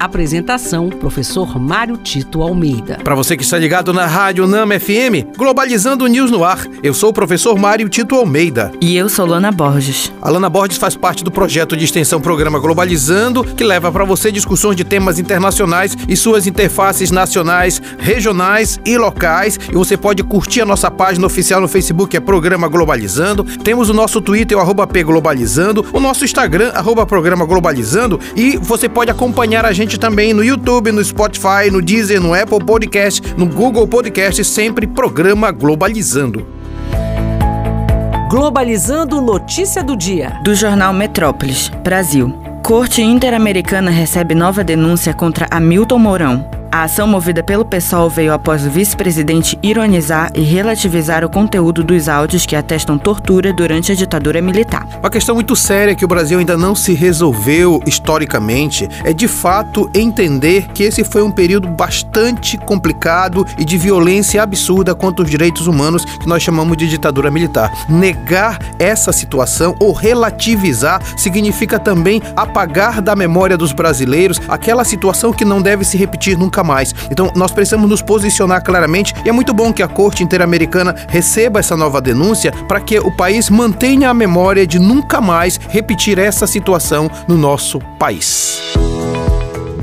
Apresentação: Professor Mário Tito Almeida. Para você que está ligado na Rádio Nama FM, Globalizando News no ar, eu sou o professor Mário Tito Almeida. E eu sou Lana Borges. A Lana Borges faz parte do projeto de extensão Programa Globalizando, que leva para você discussões de temas internacionais e suas interfaces nacionais, regionais e locais. E você pode curtir a nossa página oficial no Facebook, é Programa Globalizando. Temos o nosso Twitter, o arroba P Globalizando, o nosso Instagram, arroba Programa Globalizando. E você pode acompanhar a gente gente também no YouTube, no Spotify, no Deezer, no Apple Podcast, no Google Podcast, sempre programa Globalizando. Globalizando notícia do dia. Do jornal Metrópolis, Brasil. Corte Interamericana recebe nova denúncia contra Hamilton Mourão. A ação movida pelo PSOL veio após o vice-presidente ironizar e relativizar o conteúdo dos áudios que atestam tortura durante a ditadura militar. Uma questão muito séria que o Brasil ainda não se resolveu historicamente é de fato entender que esse foi um período bastante complicado e de violência absurda contra os direitos humanos que nós chamamos de ditadura militar. Negar essa situação ou relativizar significa também apagar da memória dos brasileiros aquela situação que não deve se repetir nunca mais. Então nós precisamos nos posicionar claramente e é muito bom que a Corte Interamericana receba essa nova denúncia para que o país mantenha a memória de nunca mais repetir essa situação no nosso país.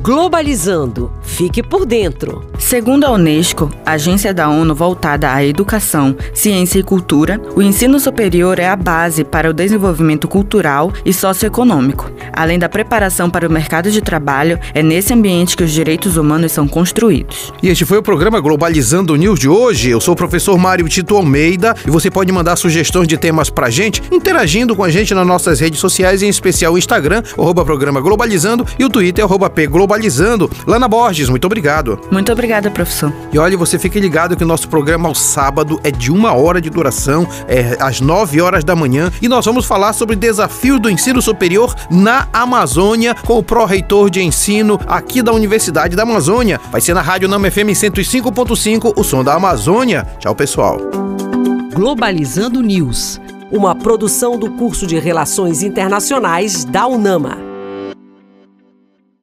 Globalizando. Fique por dentro. Segundo a Unesco, agência da ONU voltada à educação, ciência e cultura, o ensino superior é a base para o desenvolvimento cultural e socioeconômico. Além da preparação para o mercado de trabalho, é nesse ambiente que os direitos humanos são construídos. E este foi o programa Globalizando News de hoje. Eu sou o professor Mário Tito Almeida e você pode mandar sugestões de temas pra gente, interagindo com a gente nas nossas redes sociais, em especial o Instagram, arroba programa Globalizando e o Twitter, arroba P Globalizando globalizando. Lana Borges, muito obrigado. Muito obrigada, professor. E olha, você fique ligado que o nosso programa ao sábado é de uma hora de duração, é às 9 horas da manhã, e nós vamos falar sobre desafios do ensino superior na Amazônia com o pró-reitor de ensino aqui da Universidade da Amazônia. Vai ser na Rádio Nama FM 105.5, o som da Amazônia. Tchau, pessoal. Globalizando News, uma produção do curso de Relações Internacionais da UNAMA.